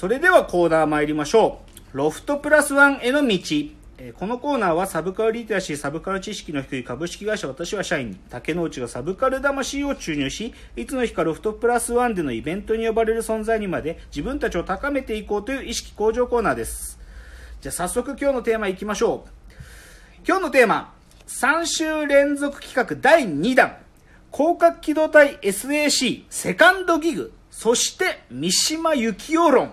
それではコーナー参りましょう。ロフトプラスワンへの道。このコーナーはサブカルリテラシー、サブカル知識の低い株式会社私は社員、竹之内がサブカル魂を注入し、いつの日かロフトプラスワンでのイベントに呼ばれる存在にまで自分たちを高めていこうという意識向上コーナーです。じゃあ早速今日のテーマいきましょう。今日のテーマ、3週連続企画第2弾、広角機動隊 SAC セカンドギグ、そして三島由紀夫論。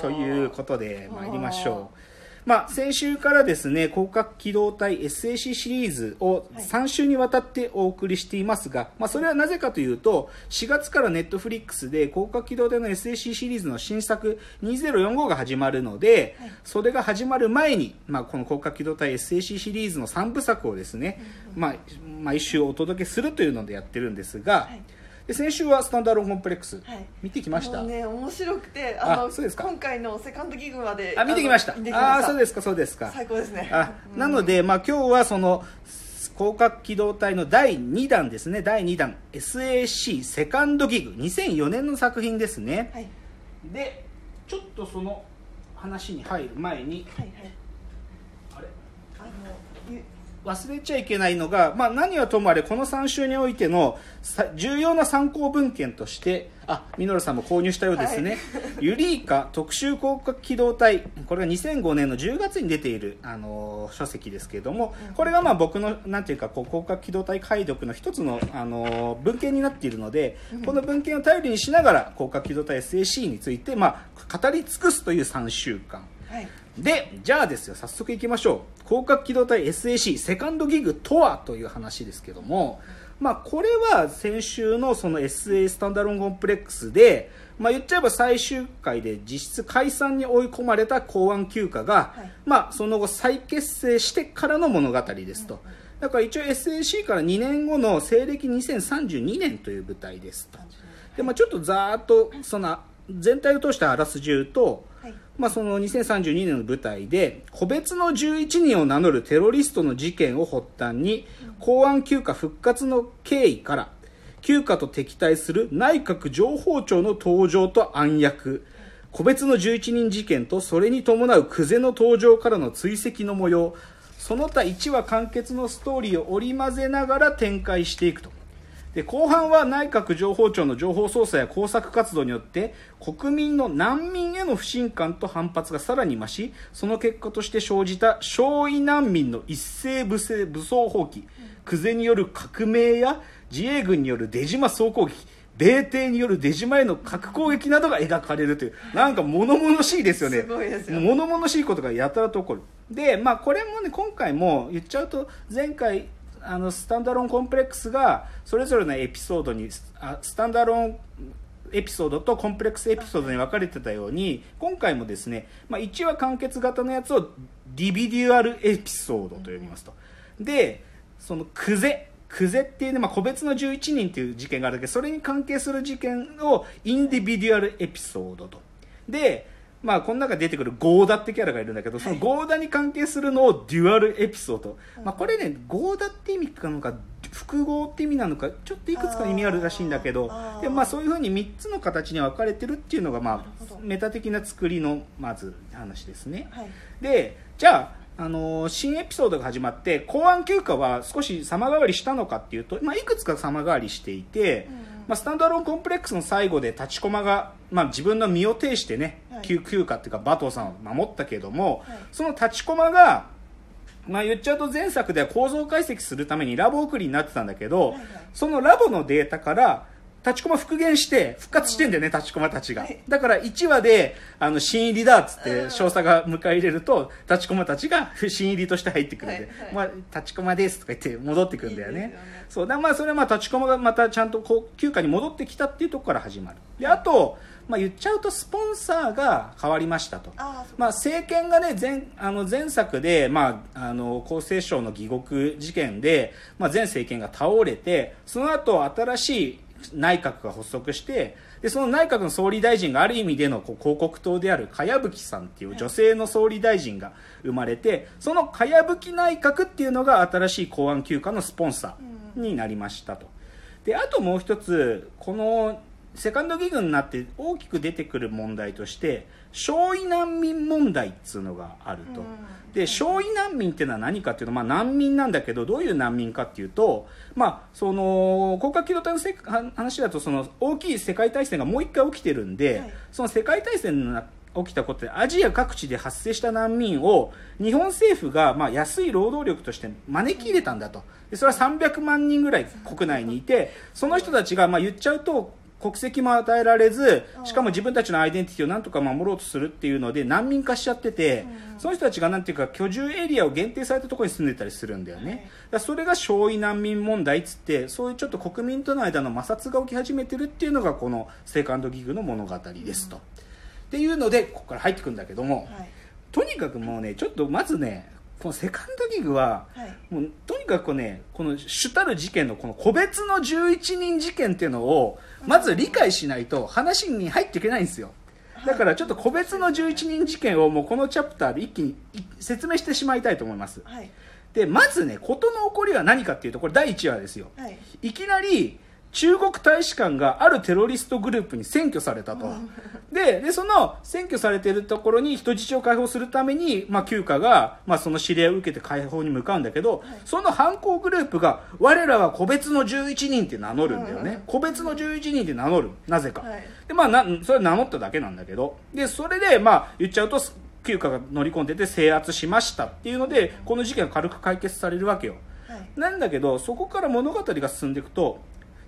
ということで参りましょう。まあ、先週からですね、広角機動隊 SAC シリーズを3週にわたってお送りしていますが、まあ、それはなぜかというと、4月からネットフリックスで広角機動隊の SAC シリーズの新作2045が始まるので、それが始まる前に、まあ、この広角機動隊 SAC シリーズの3部作をですね、まあ、毎週お届けするというのでやってるんですが、はい。で先週はスタンダードコンプレックス、はい。見てきました。ね面白くてああのそうですか。今回のセカンドギグまであ見てきました。あそうですかそうですか。最高ですね。あうん。なので、まあ、今日はその広角機動隊の第2弾ですね。第2弾。SAC セカンドギグ。2004年の作品ですね。はい。でちょっとその話に入る前にはいはい。あれ？あのゆ忘れちゃいけないのが、まあ、何はともあれこの3週においてのさ重要な参考文献としてあミノルさんも購入したようですね、ユリーカ特殊広角機動隊。これが2005年の10月に出ている、あのー書籍ですけれどもこれがまあ僕のなんていうかこう広角機動隊解読の一つの、あのー文献になっているのでこの文献を頼りにしながら広角機動隊 SAC について、まあ、語り尽くすという3週間。はい。で、じゃあですよ、早速行きましょう。広角機動隊 SAC セカンドギグとはという話ですけども、まあこれは先週のその SA スタンダロンコンプレックスで、まあ言っちゃえば最終回で実質解散に追い込まれた公安休暇が、はいまあその後再結成してからの物語ですと。だから一応 SAC から2年後の西暦2032年という舞台ですと。で、まあちょっとざーっとその全体を通してあらすじ言うと、はい。まあ、その2032年の舞台で個別の11人を名乗るテロリストの事件を発端に公安休暇復活の経緯から休暇と敵対する内閣情報庁の登場と暗躍。個別の11人事件とそれに伴う久世の登場からの追跡の模様。その他1話完結のストーリーを織り交ぜながら展開していくとで後半は内閣情報庁の情報操作や工作活動によって国民の難民への不信感と反発がさらに増しその結果として生じた少尉難民の一斉武装武装蜂起久世による革命や自衛軍による出島総攻撃米帝による出島への核攻撃などが描かれるというなんか物々しいですよね。すよ物々しいことがやたらと起こる。でまあこれもね今回も言っちゃうと前回あのスタンダロンコンプレックスがそれぞれのエピソードにあスタンダロンエピソードとコンプレックスエピソードに分かれてたように今回もですね、まあ、1話完結型のやつをディビデュアルエピソードと呼びますと。でそのクゼクゼっていうね、まあ、個別の11人っていう事件があるだけどそれに関係する事件をインディビデュアルエピソードと。でまあ、この中に出てくるゴーダってキャラがいるんだけど、そのゴーダに関係するのをデュアルエピソード。まあ、これね、ゴーダって意味なのか、複合って意味なのか、ちょっといくつか意味あるらしいんだけどでまあ、そういうふうに3つの形に分かれてるっていうのが、まあメタ的な作りの、まず話ですね。はい。で、じゃあ、あのー新エピソードが始まって、公安休暇は少し様変わりしたのかっていうと、まあ、いくつか様変わりしていて、うんまあ、スタンドアローンコンプレックスの最後で立ちコマが、まあ、自分の身を挺してね、はい。休休暇っていうか馬頭さんを守ったけども、はい。その立ちコマが、まあ、言っちゃうと前作では構造解析するためにラボ送りになってたんだけど、はいはい。そのラボのデータから立ちコマ復元して復活してんだよね、立ちコマたちが、はい。だから1話であの新入りだっつってうん。少佐が迎え入れると立ちコマたちが 新入りとして入ってくるんで、はいはい。まあ、立ちコマですとか言って戻ってくるんだよね。いいよね。そうだまあそれはまあ立ちコマがまたちゃんとこう休暇に戻ってきたっていうところから始まる。であと、まあ、言っちゃうとスポンサーが変わりましたと。あまあ、政権がね前あの前作で、まあ、あの厚生省の疑獄事件で、まあ、前政権が倒れてその後新しい内閣が発足してでその内閣の総理大臣がある意味でのこう広告塔である茅葺さんっていう女性の総理大臣が生まれてその茅葺内閣っていうのが新しい公安休暇のスポンサーになりましたと。であともう一つこのセカンドギグになって大きく出てくる問題として少位難民問題っつうのがあると、うん。で少位難民っていうのは何かっていうと、まあ、難民なんだけどどういう難民かっていうと、まあ、その広角機動隊のせ話だとその大きい世界大戦がもう一回起きてるんで、はい。その世界大戦が起きたことでアジア各地で発生した難民を日本政府がまあ安い労働力として招き入れたんだと。でそれは300万人ぐらい国内にいてその人たちがまあ言っちゃうと国籍も与えられずしかも自分たちのアイデンティティをなんとか守ろうとするっていうので難民化しちゃってて、その人たちがなんていうか居住エリアを限定されたところに住んでたりするんだよね、はい。だそれが少位難民問題っつってそういうちょっと国民との間の摩擦が起き始めてるっていうのがこのセカンドギグの物語ですと、っていうのでここから入ってくるんだけども、はい。とにかくもうねちょっとまずねこのセカンドギグははい。もうとにかくねこの主たる事件のこの個別の11人事件っていうのをまず理解しないと話に入っていけないんですよ。だからちょっと個別の11人事件をもうこのチャプターで一気にい説明してしまいたいと思います。はい。でまずね事の起こりは何かっていうとこれ第1話ですよ。はい。いきなり中国大使館があるテロリストグループに占拠されたと。で、で、その占拠されているところに人質を解放するために、まあ、休暇が、まあ、その指令を受けて解放に向かうんだけど、その犯行グループが、我らは個別の11人って名乗るんだよね。個別の11人って名乗る。なぜか。はいで、まあ、な、それは名乗っただけなんだけど、で、それで、まあ、言っちゃうと、休暇が乗り込んでて制圧しましたっていうので、この事件が軽く解決されるわけよ。はいなんだけどそこから物語が進んでいくと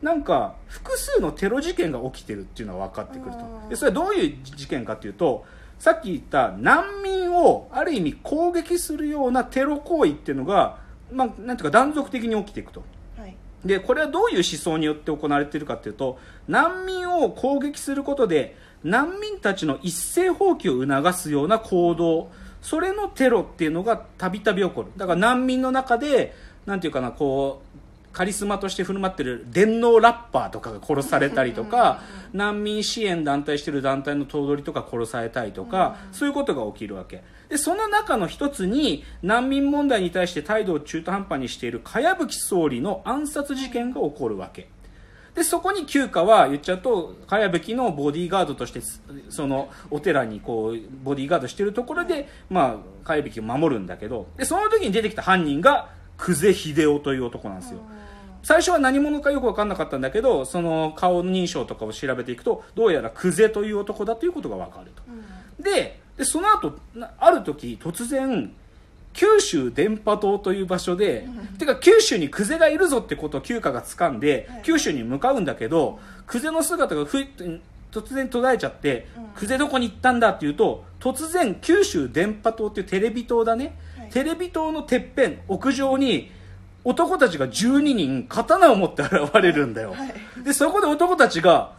なんか複数のテロ事件が起きてるっていうのが分かってくると。うんでそれはどういう事件かっていうとさっき言った難民をある意味攻撃するようなテロ行為っていうのが、まあ、なんていうか断続的に起きていくと。はい。でこれはどういう思想によって行われているかというと難民を攻撃することで難民たちの一斉放棄を促すような行動それのテロっていうのがたびたび起こる。だから難民の中でなんていうかなこうカリスマとして振る舞ってる電脳ラッパーとかが殺されたりとか難民支援団体してる団体の頭取とか殺されたりとかそういうことが起きるわけ。でその中の一つに難民問題に対して態度を中途半端にしている茅葺総理の暗殺事件が起こるわけ。でそこに旧家は言っちゃうと茅葺のボディーガードとしてそのお寺にこうボディーガードしてるところで、まあ、茅葺を守るんだけど。でその時に出てきた犯人が久世秀夫という男なんですよ最初は何者かよく分かんなかったんだけどその顔認証とかを調べていくとどうやら久世という男だということが分かると。ででその後なある時突然九州電波塔という場所で、てか九州に久世がいるぞってことを旧家が掴んで、はい。九州に向かうんだけど久世の姿がふい突然途絶えちゃって、久世どこに行ったんだっていうと突然九州電波塔っていうテレビ塔だね、はい。テレビ塔のてっぺん屋上に男たちが12人刀を持って現れるんだよ、はい。でそこで男たちが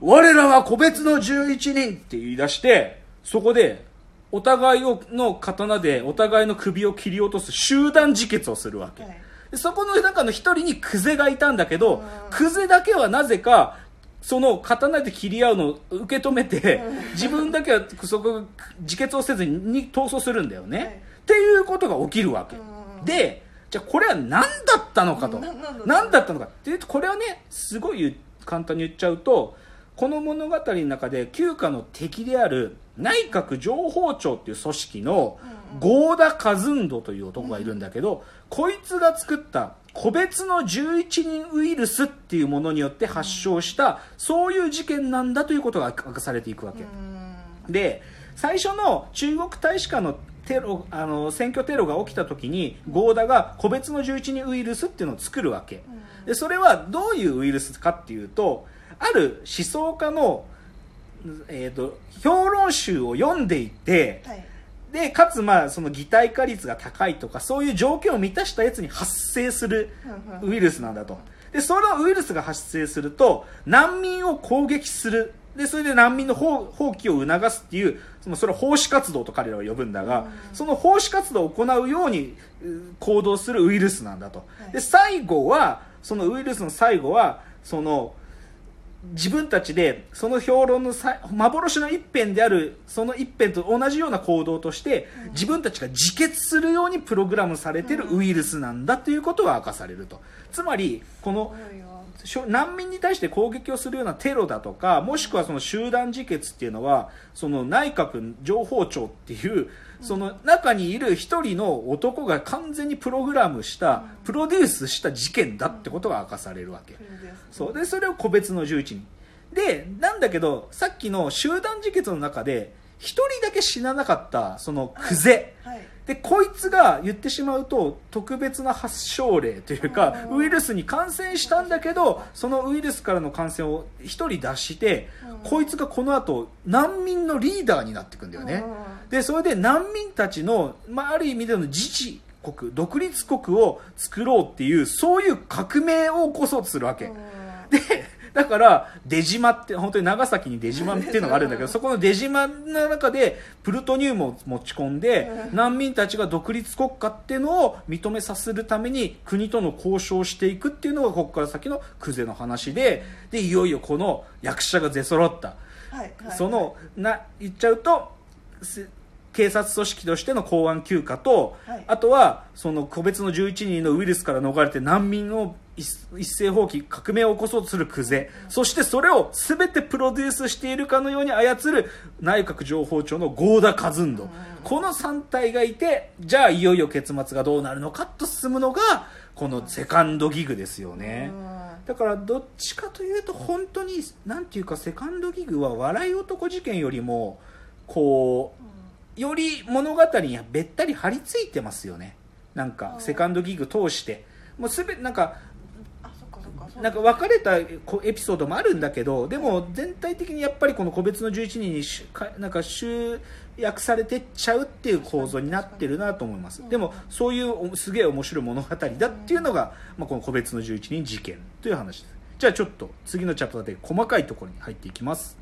我らは個別の11人って言い出してそこでお互いをの刀でお互いの首を切り落とす集団自決をするわけ、はい。でそこの中の一人にクゼがいたんだけどうん。クゼだけはなぜかその刀で切り合うのを受け止めて自分だけはそこ自決をせずに逃走するんだよね、はい。っていうことが起きるわけ。うん。でじゃあこれは何だったのかと。何だったのか。っていうとこれはねすごい簡単に言っちゃうとこの物語の中で旧家の敵である内閣情報庁っていう組織の合田和人という男がいるんだけど、こいつが作った個別の11人ウイルスっていうものによって発症した、そういう事件なんだということが明かされていくわけ。うん。で最初の中国大使館のテロあの選挙テロが起きた時に合田が個別の11人ウイルスっていうのを作るわけでそれはどういうウイルスかっていうとある思想家の、えー、と評論集を読んでいてはいでかつまあその擬態化率が高いとかそういう条件を満たしたやつに発生するウイルスなんだと。で、そのウイルスが発生すると、難民を攻撃する。で、それで難民の放放棄を促すっていう、そのそれを奉仕活動と彼らは呼ぶんだが、その奉仕活動を行うようにう行動するウイルスなんだと。はい。で、最後は、そのウイルスの最後は、その、自分たちでその評論のさ幻の一辺であるその一辺と同じような行動として自分たちが自決するようにプログラムされているウイルスなんだということが明かされると。つまりこの難民に対して攻撃をするようなテロだとかもしくはその集団自決っていうのはその内閣情報庁っていうその中にいる一人の男が完全にプログラムしたプロデュースした事件だってことが明かされるわけ。そう。でそれを個別の11人でなんだけどさっきの集団自決の中で一人だけ死ななかったそのクゼ、はいでこいつが言ってしまうと特別な発症例というかうんウイルスに感染したんだけどそのウイルスからの感染を1人出してうん。こいつがこの後難民のリーダーになっていくんだよね。でそれで難民たちの、まあ、ある意味での自治国独立国を作ろうっていうそういう革命を起こそうとするわけ。うん。でだから出島って本当に長崎に出島っていうのがあるんだけどそこの出島の中でプルトニウムを持ち込んでうん。難民たちが独立国家っていうのを認めさせるために国との交渉をしていくっていうのがここから先のクゼの話ででいよいよこの役者が出揃った。はいはいそのな言っちゃうとせ警察組織としての公安休暇と、はい。あとはその個別の11人のウイルスから逃れて難民を一一斉放棄革命を起こそうとするクゼ、そしてそれを全てプロデュースしているかのように操る内閣情報庁の合田和人。うん。この3体がいてじゃあいよいよ結末がどうなるのかと進むのがこのセカンドギグですよね。うん。だからどっちかというと本当になんていうかセカンドギグは笑い男事件よりもこうより物語にべったり張り付いてますよね。なんかうんセカンドギグ通して。もうすべなんかなんか分かれたこエピソードもあるんだけどでも全体的にやっぱりこの個別の11人にしかなんか集約されてっちゃうっていう構造になってるなと思います。うん。でもそういうおすげえ面白い物語だっていうのが、まあ、この個別の11人事件という話です。じゃあちょっと次のチャプターで細かいところに入っていきます